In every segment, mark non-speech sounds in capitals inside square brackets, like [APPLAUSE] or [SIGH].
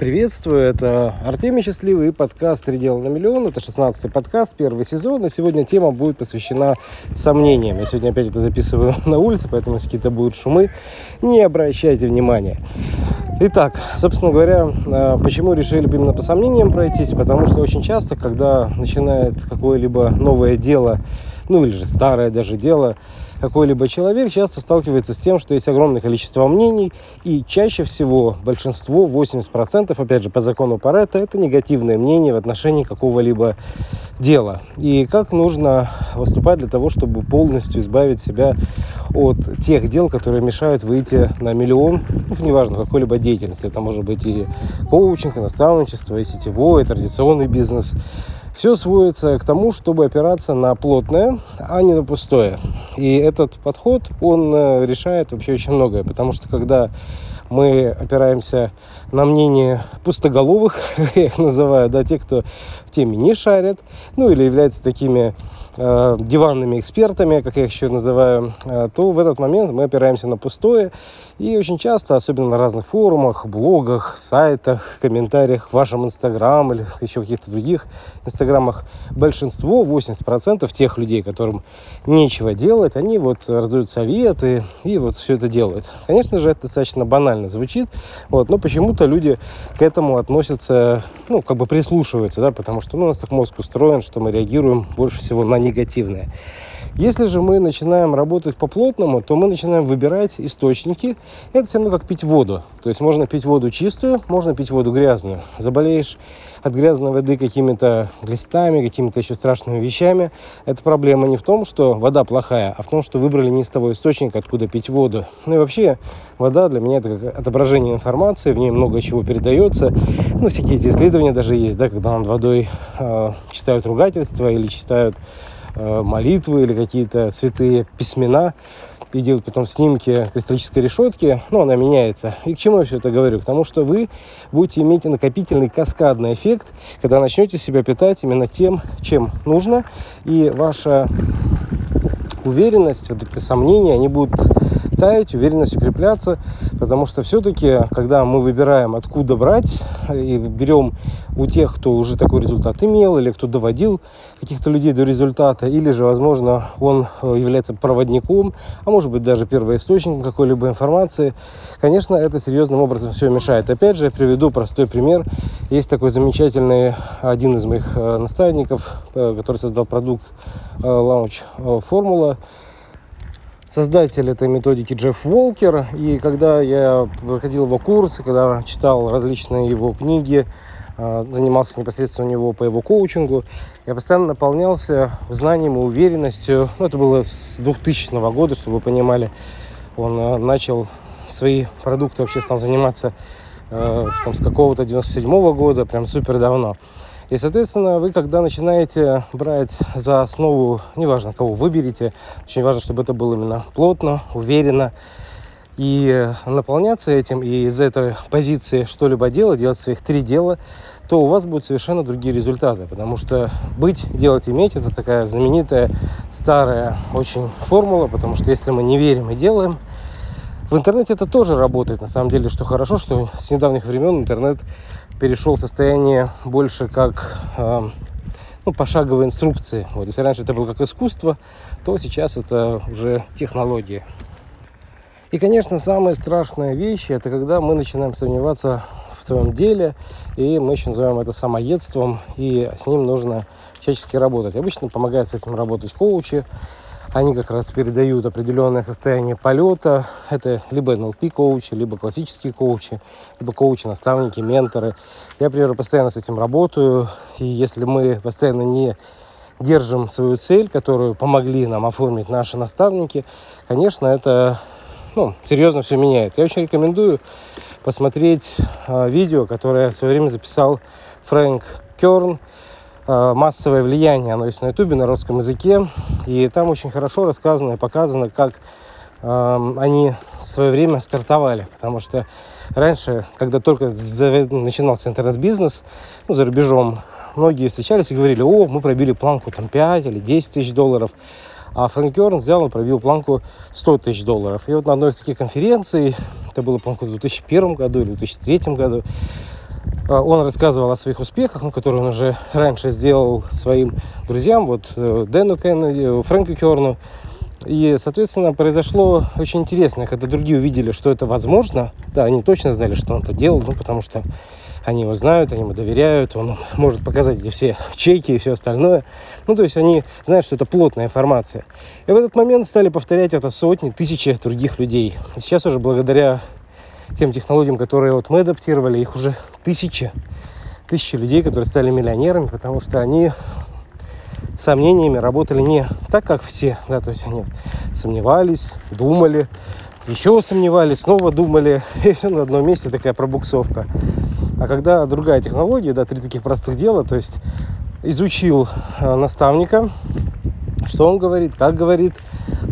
Приветствую, это Артемий Счастливый и подкаст «Три дела на миллион». Это 16-й подкаст, первый сезон, и сегодня тема будет посвящена сомнениям. Я сегодня опять это записываю [LAUGHS] на улице, поэтому если какие-то будут шумы, не обращайте внимания. Итак, собственно говоря, а, почему решили именно по сомнениям пройтись? Потому что очень часто, когда начинает какое-либо новое дело, ну или же старое даже дело, какой-либо человек часто сталкивается с тем, что есть огромное количество мнений, и чаще всего большинство, 80%, опять же, по закону Паретта, это негативное мнение в отношении какого-либо дела. И как нужно выступать для того, чтобы полностью избавить себя от тех дел, которые мешают выйти на миллион, ну, неважно, какой-либо деятельности. Это может быть и коучинг, и наставничество, и сетевой, и традиционный бизнес – все сводится к тому, чтобы опираться на плотное, а не на пустое. И этот подход, он э, решает вообще очень многое, потому что когда мы опираемся на мнение пустоголовых, [LAUGHS] я их называю, да, те, кто в теме не шарят, ну или являются такими э, диванными экспертами, как я их еще называю, э, то в этот момент мы опираемся на пустое. И очень часто, особенно на разных форумах, блогах, сайтах, комментариях в вашем инстаграм или еще каких-то других инстаграмах, большинство, 80% тех людей, которым нечего делать, они вот раздают советы и вот все это делают. Конечно же, это достаточно банально звучит, вот, но почему-то люди к этому относятся, ну, как бы прислушиваются, да, потому что ну, у нас так мозг устроен, что мы реагируем больше всего на негативное. Если же мы начинаем работать по плотному, то мы начинаем выбирать источники. Это все равно как пить воду. То есть можно пить воду чистую, можно пить воду грязную. Заболеешь от грязной воды какими-то глистами, какими-то еще страшными вещами. Это проблема не в том, что вода плохая, а в том, что выбрали не из того источника, откуда пить воду. Ну и вообще, вода для меня это как отображение информации, в ней много чего передается. Ну, всякие эти исследования даже есть, да, когда над водой э, читают ругательства или читают молитвы или какие-то святые письмена и делают потом снимки кристаллической решетки, ну, она меняется. И к чему я все это говорю? К тому, что вы будете иметь накопительный каскадный эффект, когда начнете себя питать именно тем, чем нужно, и ваша уверенность, вот эти сомнения, они будут таять, уверенность укрепляться, потому что все-таки, когда мы выбираем, откуда брать, и берем у тех, кто уже такой результат имел, или кто доводил каких-то людей до результата, или же, возможно, он э, является проводником, а может быть даже первоисточником какой-либо информации, конечно, это серьезным образом все мешает. Опять же, я приведу простой пример. Есть такой замечательный, один из моих э, наставников, э, который создал продукт Launch Formula, создатель этой методики Джефф Уолкер. И когда я проходил его курсы, когда читал различные его книги, занимался непосредственно у него по его коучингу, я постоянно наполнялся знанием и уверенностью. Ну, это было с 2000 года, чтобы вы понимали. Он начал свои продукты, вообще стал заниматься э, там, с какого-то 97 -го года, прям супер давно. И, соответственно, вы, когда начинаете брать за основу, неважно, кого выберете, очень важно, чтобы это было именно плотно, уверенно, и наполняться этим, и из этой позиции что-либо делать, делать своих три дела, то у вас будут совершенно другие результаты. Потому что быть, делать, иметь – это такая знаменитая, старая очень формула, потому что если мы не верим и делаем, в интернете это тоже работает, на самом деле, что хорошо, что с недавних времен интернет перешел в состояние больше как э, ну, пошаговой инструкции. Вот, если раньше это было как искусство, то сейчас это уже технология. И, конечно, самая страшная вещь, это когда мы начинаем сомневаться в своем деле, и мы еще называем это самоедством, и с ним нужно всячески работать. Обычно помогает с этим работать коучи, они как раз передают определенное состояние полета. Это либо NLP-коучи, либо классические коучи, либо коучи, наставники, менторы. Я, например, постоянно с этим работаю. И если мы постоянно не держим свою цель, которую помогли нам оформить наши наставники, конечно, это ну, серьезно все меняет. Я очень рекомендую посмотреть э, видео, которое в свое время записал Фрэнк Керн массовое влияние, оно есть на ютубе, на русском языке, и там очень хорошо рассказано и показано, как э, они в свое время стартовали, потому что раньше, когда только начинался интернет-бизнес, ну, за рубежом, многие встречались и говорили, о, мы пробили планку там 5 или 10 тысяч долларов, а Фрэнк Керн взял и пробил планку 100 тысяч долларов. И вот на одной из таких конференций, это было, по-моему, в 2001 году или 2003 году, он рассказывал о своих успехах, ну, которые он уже раньше сделал своим друзьям, вот э, Дэну Кеннеди, Фрэнку Керну. И, соответственно, произошло очень интересно, когда другие увидели, что это возможно. Да, они точно знали, что он это делал, ну, потому что они его знают, они ему доверяют, он может показать эти все чеки и все остальное. Ну, то есть они знают, что это плотная информация. И в этот момент стали повторять это сотни, тысячи других людей. Сейчас уже благодаря тем технологиям, которые вот мы адаптировали, их уже тысячи, тысячи людей, которые стали миллионерами, потому что они сомнениями работали не так, как все, да, то есть они сомневались, думали, еще сомневались, снова думали, [LAUGHS] и все на одном месте такая пробуксовка. А когда другая технология, да, три таких простых дела, то есть изучил э, наставника, что он говорит, как говорит.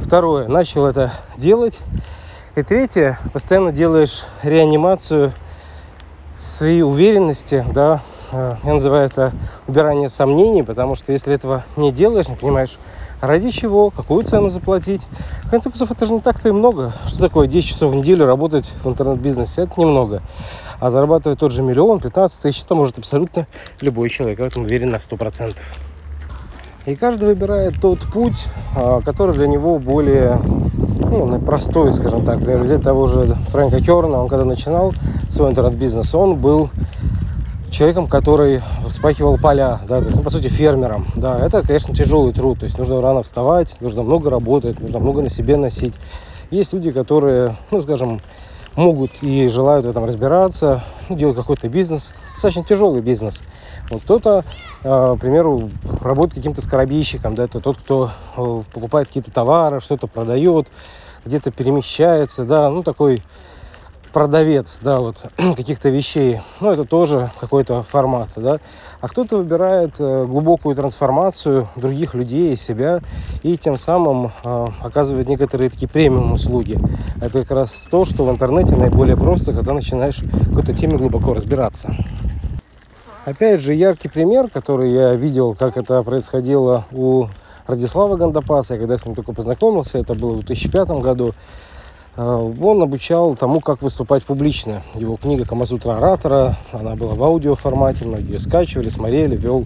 Второе, начал это делать. И третье, постоянно делаешь реанимацию своей уверенности, да, э, я называю это убирание сомнений, потому что если этого не делаешь, не понимаешь, ради чего, какую цену заплатить. В конце концов, это же не так-то и много. Что такое 10 часов в неделю работать в интернет-бизнесе? Это немного. А зарабатывать тот же миллион, 15 тысяч, это может абсолютно любой человек. Я в этом уверен на 100%. И каждый выбирает тот путь, а, который для него более ну, простой, скажем так. Например, взять того же Фрэнка Керна, он когда начинал свой интернет-бизнес, он был человеком, который вспахивал поля, да, то есть, ну, по сути, фермером, да, это, конечно, тяжелый труд, то есть нужно рано вставать, нужно много работать, нужно много на себе носить. Есть люди, которые, ну, скажем, могут и желают в этом разбираться, ну, делать какой-то бизнес, достаточно тяжелый бизнес. Вот кто-то, э, к примеру, работает каким-то скоробейщиком, да, это тот, кто э, покупает какие-то товары, что-то продает, где-то перемещается, да, ну, такой продавец, да, вот [CLEARS THROAT] каких-то вещей. Ну, это тоже какой-то формат, да. А кто-то выбирает э, глубокую трансформацию других людей и себя, и тем самым э, оказывает некоторые такие премиум услуги. Это как раз то, что в интернете наиболее просто, когда начинаешь какой-то теме глубоко разбираться. Опять же, яркий пример, который я видел, как это происходило у Радислава Гандапаса, я когда с ним только познакомился, это было в 2005 году, Э, он обучал тому, как выступать публично. Его книга «Камасутра оратора», она была в аудио формате, многие ее скачивали, смотрели, вел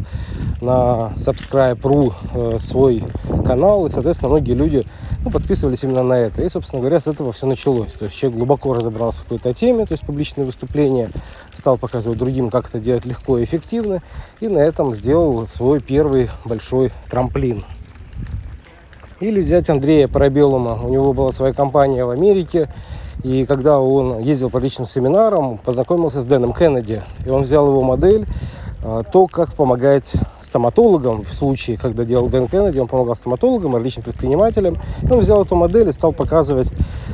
на Subscribe.ru э, свой канал, и, соответственно, многие люди ну, подписывались именно на это. И, собственно говоря, с этого все началось. То есть человек глубоко разобрался в какой-то теме, то есть публичные выступления, стал показывать другим, как это делать легко и эффективно, и на этом сделал свой первый большой трамплин. Или взять Андрея Парабелума. У него была своя компания в Америке. И когда он ездил по личным семинарам, познакомился с Дэном Кеннеди. И он взял его модель, то, как помогать стоматологам в случае, когда делал Дэн Кеннеди, он помогал стоматологам, различным предпринимателям. И он взял эту модель и стал показывать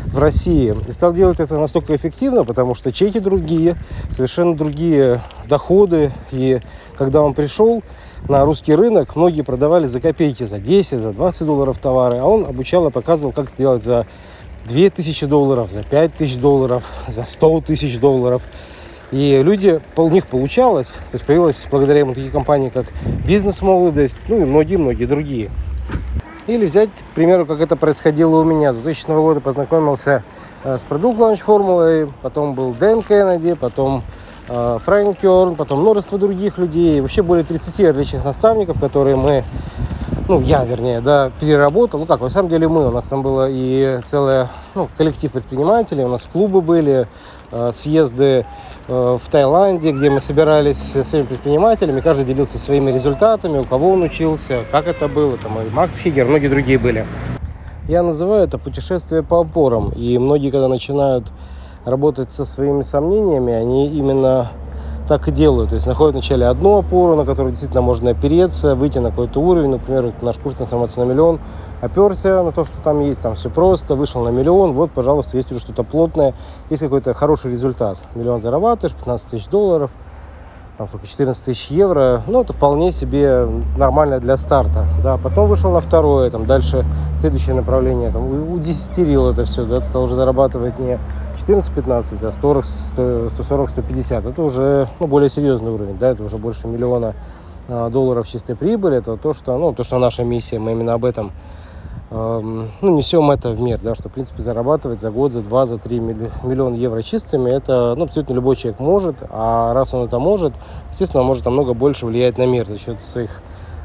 в России. И стал делать это настолько эффективно, потому что чеки другие, совершенно другие доходы. И когда он пришел, на русский рынок многие продавали за копейки, за 10, за 20 долларов товары, а он обучал и показывал, как это делать за 2000 долларов, за 5000 долларов, за 100 тысяч долларов. И люди, у них получалось, то есть появилась благодаря ему такие компании, как «Бизнес-молодость», ну и многие-многие другие. Или взять, к примеру, как это происходило у меня. С 2000 года познакомился э, с продукт ланч формулой, потом был Дэн Кеннеди, потом Фрэнк Керн, потом множество других людей, вообще более 30 различных наставников, которые мы, ну, я, вернее, да, переработал. Ну, как, на самом деле мы, у нас там было и целый ну, коллектив предпринимателей, у нас клубы были, э, съезды э, в Таиланде, где мы собирались с своими предпринимателями, каждый делился своими результатами, у кого он учился, как это было, там и Макс Хигер, многие другие были. Я называю это путешествие по опорам, и многие, когда начинают работать со своими сомнениями, они именно так и делают. То есть находят вначале одну опору, на которую действительно можно опереться, выйти на какой-то уровень. Например, наш курс трансформации на миллион. Оперся на то, что там есть, там все просто, вышел на миллион. Вот, пожалуйста, есть уже что-то плотное, есть какой-то хороший результат. Миллион зарабатываешь, 15 тысяч долларов – там сколько, 14 тысяч евро, ну, это вполне себе нормально для старта, да, потом вышел на второе, там, дальше следующее направление, там, удесятерил это все, да, стал уже зарабатывать не 14-15, а 40, 140-150, это уже, ну, более серьезный уровень, да, это уже больше миллиона а, долларов чистой прибыли, это то, что, ну, то, что наша миссия, мы именно об этом ну, несем это в мир, да, что, в принципе, зарабатывать за год, за два, за три миллиона евро чистыми, это, ну, абсолютно любой человек может, а раз он это может, естественно, он может намного больше влиять на мир за счет своих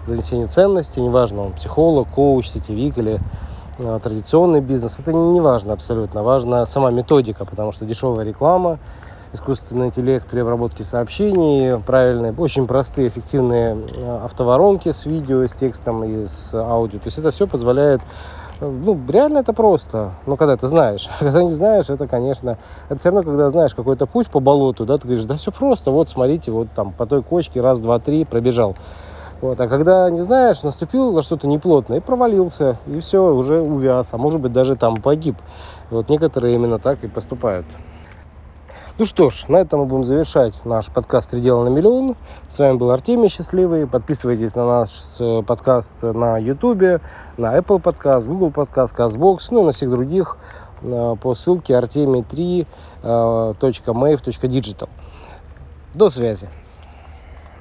донесения ценностей, неважно, он психолог, коуч, сетевик или э, традиционный бизнес, это не важно абсолютно, важна сама методика, потому что дешевая реклама, искусственный интеллект при обработке сообщений, правильные, очень простые, эффективные э, автоворонки с видео, с текстом и с аудио. То есть это все позволяет э, ну, реально это просто. Ну, когда ты знаешь. [LAUGHS] Когда не знаешь, это, конечно... Это все равно, когда знаешь какой-то путь по болоту, да, ты говоришь, да все просто, вот, смотрите, вот там по той кочке раз, два, три пробежал. Вот. А когда не знаешь, наступил на что-то неплотное и провалился, и все, уже увяз, а может быть даже там погиб. Вот некоторые именно так и поступают. Ну что ж, на этом мы будем завершать наш подкаст «Три на миллион». С вами был Артемий Счастливый. Подписывайтесь на наш э, подкаст на YouTube, на Apple подкаст, Google подкаст, CastBox, ну и на всех других э, по ссылке artemi3.mave.digital. До связи.